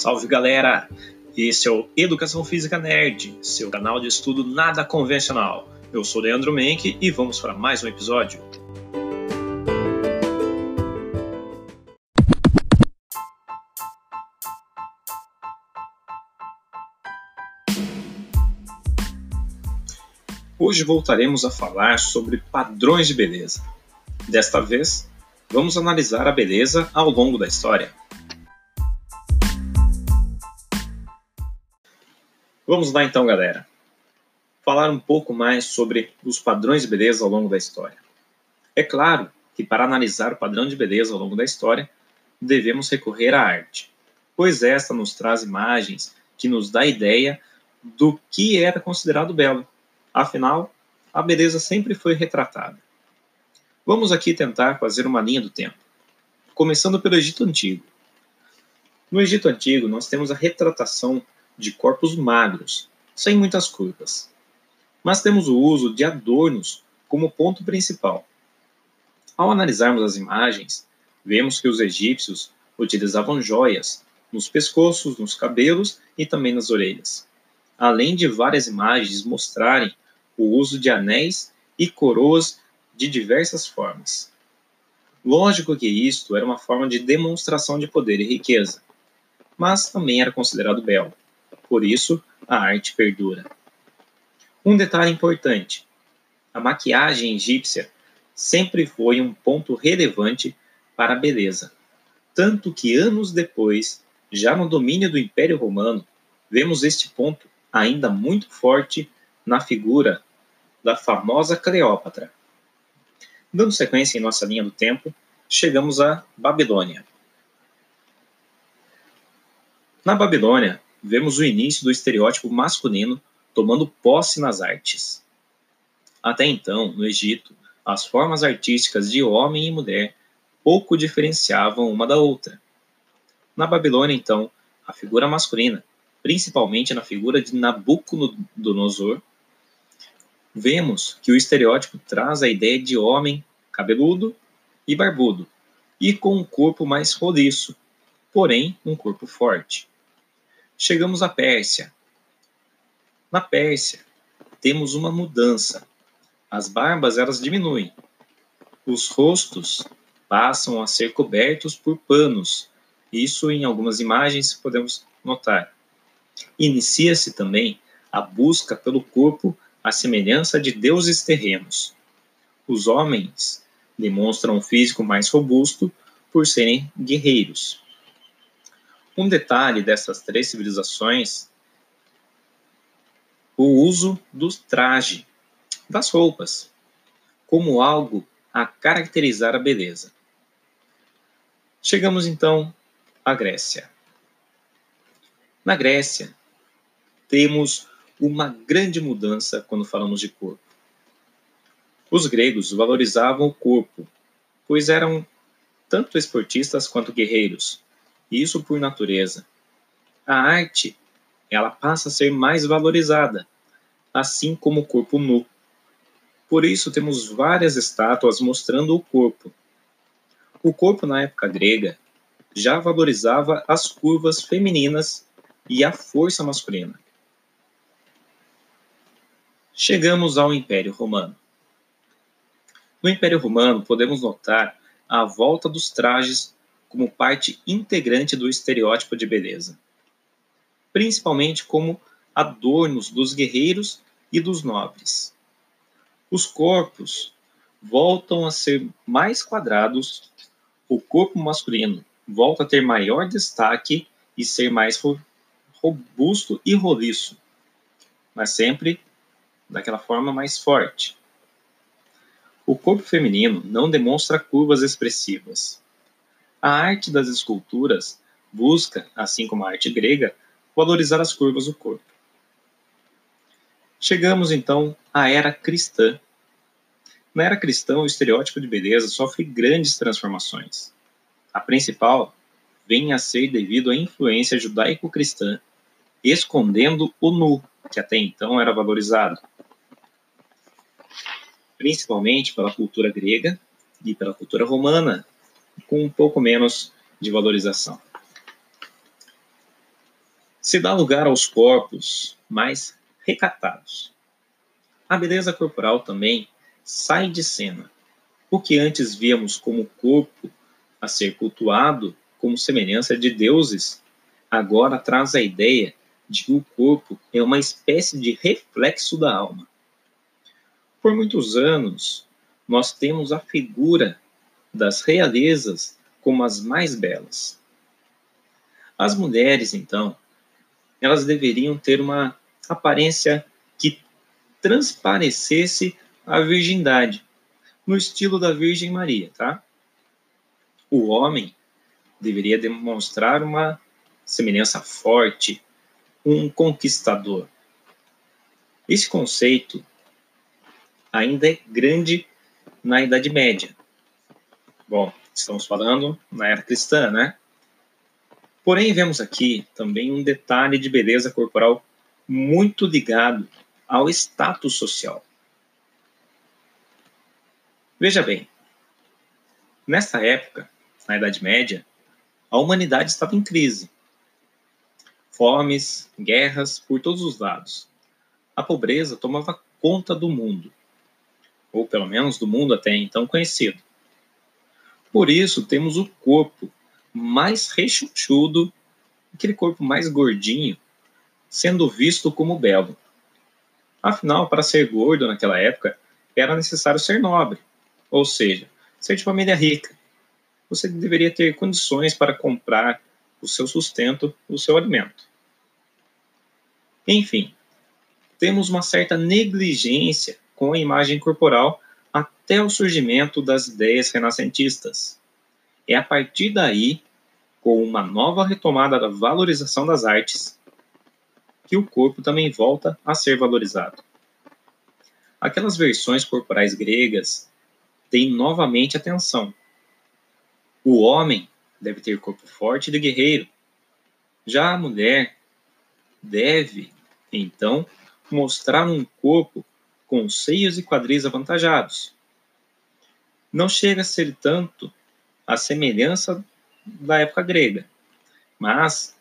Salve galera! Esse é o Educação Física Nerd, seu canal de estudo nada convencional. Eu sou Leandro Menck e vamos para mais um episódio. Hoje voltaremos a falar sobre padrões de beleza. Desta vez, vamos analisar a beleza ao longo da história. Vamos lá então, galera. Falar um pouco mais sobre os padrões de beleza ao longo da história. É claro que para analisar o padrão de beleza ao longo da história, devemos recorrer à arte, pois esta nos traz imagens que nos dá ideia do que era considerado belo. Afinal, a beleza sempre foi retratada. Vamos aqui tentar fazer uma linha do tempo, começando pelo Egito Antigo. No Egito Antigo, nós temos a retratação de corpos magros, sem muitas curvas. Mas temos o uso de adornos como ponto principal. Ao analisarmos as imagens, vemos que os egípcios utilizavam joias nos pescoços, nos cabelos e também nas orelhas, além de várias imagens mostrarem o uso de anéis e coroas de diversas formas. Lógico que isto era uma forma de demonstração de poder e riqueza, mas também era considerado belo. Por isso, a arte perdura. Um detalhe importante: a maquiagem egípcia sempre foi um ponto relevante para a beleza. Tanto que anos depois, já no domínio do Império Romano, vemos este ponto ainda muito forte na figura da famosa Cleópatra. Dando sequência em nossa linha do tempo, chegamos à Babilônia. Na Babilônia, vemos o início do estereótipo masculino tomando posse nas artes. Até então, no Egito, as formas artísticas de homem e mulher pouco diferenciavam uma da outra. Na Babilônia, então, a figura masculina, principalmente na figura de Nabucodonosor, vemos que o estereótipo traz a ideia de homem cabeludo e barbudo, e com um corpo mais roliço, porém um corpo forte chegamos à Pérsia. Na Pérsia, temos uma mudança. As barbas elas diminuem. Os rostos passam a ser cobertos por panos. Isso em algumas imagens podemos notar. Inicia-se também a busca pelo corpo à semelhança de deuses terrenos. Os homens demonstram um físico mais robusto por serem guerreiros. Um detalhe dessas três civilizações, o uso do traje, das roupas, como algo a caracterizar a beleza. Chegamos então à Grécia. Na Grécia, temos uma grande mudança quando falamos de corpo. Os gregos valorizavam o corpo, pois eram tanto esportistas quanto guerreiros, isso por natureza. A arte, ela passa a ser mais valorizada, assim como o corpo nu. Por isso temos várias estátuas mostrando o corpo. O corpo na época grega já valorizava as curvas femininas e a força masculina. Chegamos ao Império Romano. No Império Romano, podemos notar a volta dos trajes como parte integrante do estereótipo de beleza, principalmente como adornos dos guerreiros e dos nobres. Os corpos voltam a ser mais quadrados, o corpo masculino volta a ter maior destaque e ser mais robusto e roliço, mas sempre daquela forma mais forte. O corpo feminino não demonstra curvas expressivas, a arte das esculturas busca, assim como a arte grega, valorizar as curvas do corpo. Chegamos então à era cristã. Na era cristã, o estereótipo de beleza sofre grandes transformações. A principal vem a ser devido à influência judaico-cristã, escondendo o nu, que até então era valorizado, principalmente pela cultura grega e pela cultura romana, com um pouco menos de valorização. se dá lugar aos corpos mais recatados. A beleza corporal também sai de cena. O que antes víamos como corpo a ser cultuado como semelhança de deuses, agora traz a ideia de que o corpo é uma espécie de reflexo da alma. Por muitos anos, nós temos a figura das realezas como as mais belas. As mulheres, então, elas deveriam ter uma aparência que transparecesse a virgindade, no estilo da Virgem Maria, tá? O homem deveria demonstrar uma semelhança forte, um conquistador. Esse conceito ainda é grande na Idade Média. Bom, estamos falando na era cristã, né? Porém, vemos aqui também um detalhe de beleza corporal muito ligado ao status social. Veja bem, nessa época, na Idade Média, a humanidade estava em crise. Fomes, guerras por todos os lados. A pobreza tomava conta do mundo, ou pelo menos do mundo até então conhecido. Por isso, temos o corpo mais rechonchudo, aquele corpo mais gordinho, sendo visto como belo. Afinal, para ser gordo naquela época, era necessário ser nobre, ou seja, ser de família rica. Você deveria ter condições para comprar o seu sustento, o seu alimento. Enfim, temos uma certa negligência com a imagem corporal até o surgimento das ideias renascentistas. É a partir daí, com uma nova retomada da valorização das artes, que o corpo também volta a ser valorizado. Aquelas versões corporais gregas têm novamente atenção. O homem deve ter corpo forte de guerreiro. Já a mulher deve, então, mostrar um corpo com seios e quadris avantajados. Não chega a ser tanto a semelhança da época grega, mas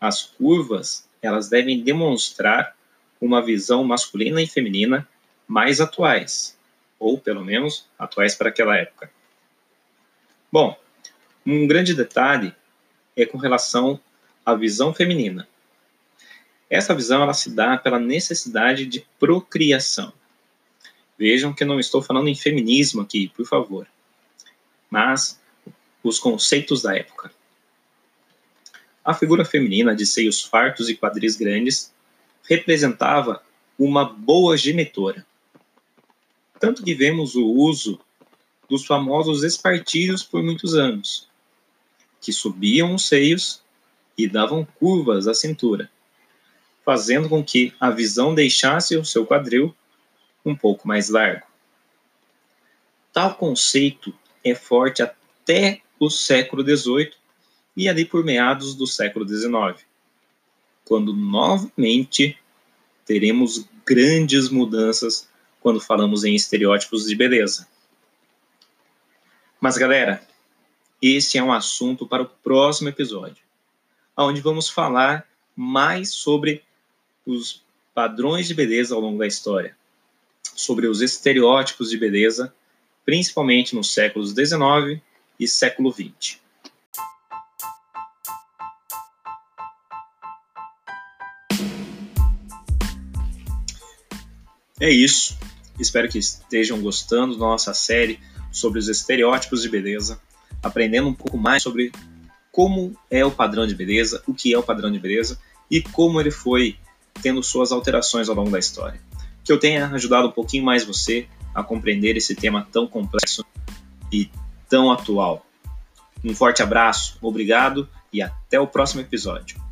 as curvas elas devem demonstrar uma visão masculina e feminina mais atuais, ou pelo menos atuais para aquela época. Bom, um grande detalhe é com relação à visão feminina. Essa visão ela se dá pela necessidade de procriação. Vejam que não estou falando em feminismo aqui, por favor. Mas os conceitos da época. A figura feminina de seios fartos e quadris grandes representava uma boa genitora. Tanto que vemos o uso dos famosos espartilhos por muitos anos, que subiam os seios e davam curvas à cintura, fazendo com que a visão deixasse o seu quadril um pouco mais largo. Tal conceito é forte até o século XVIII e ali por meados do século XIX, quando novamente teremos grandes mudanças quando falamos em estereótipos de beleza. Mas galera, esse é um assunto para o próximo episódio, onde vamos falar mais sobre os padrões de beleza ao longo da história, sobre os estereótipos de beleza, principalmente nos séculos XIX e século XX. É isso. Espero que estejam gostando da nossa série sobre os estereótipos de beleza, aprendendo um pouco mais sobre como é o padrão de beleza, o que é o padrão de beleza e como ele foi tendo suas alterações ao longo da história. Que eu tenha ajudado um pouquinho mais você a compreender esse tema tão complexo e tão atual. Um forte abraço, obrigado e até o próximo episódio.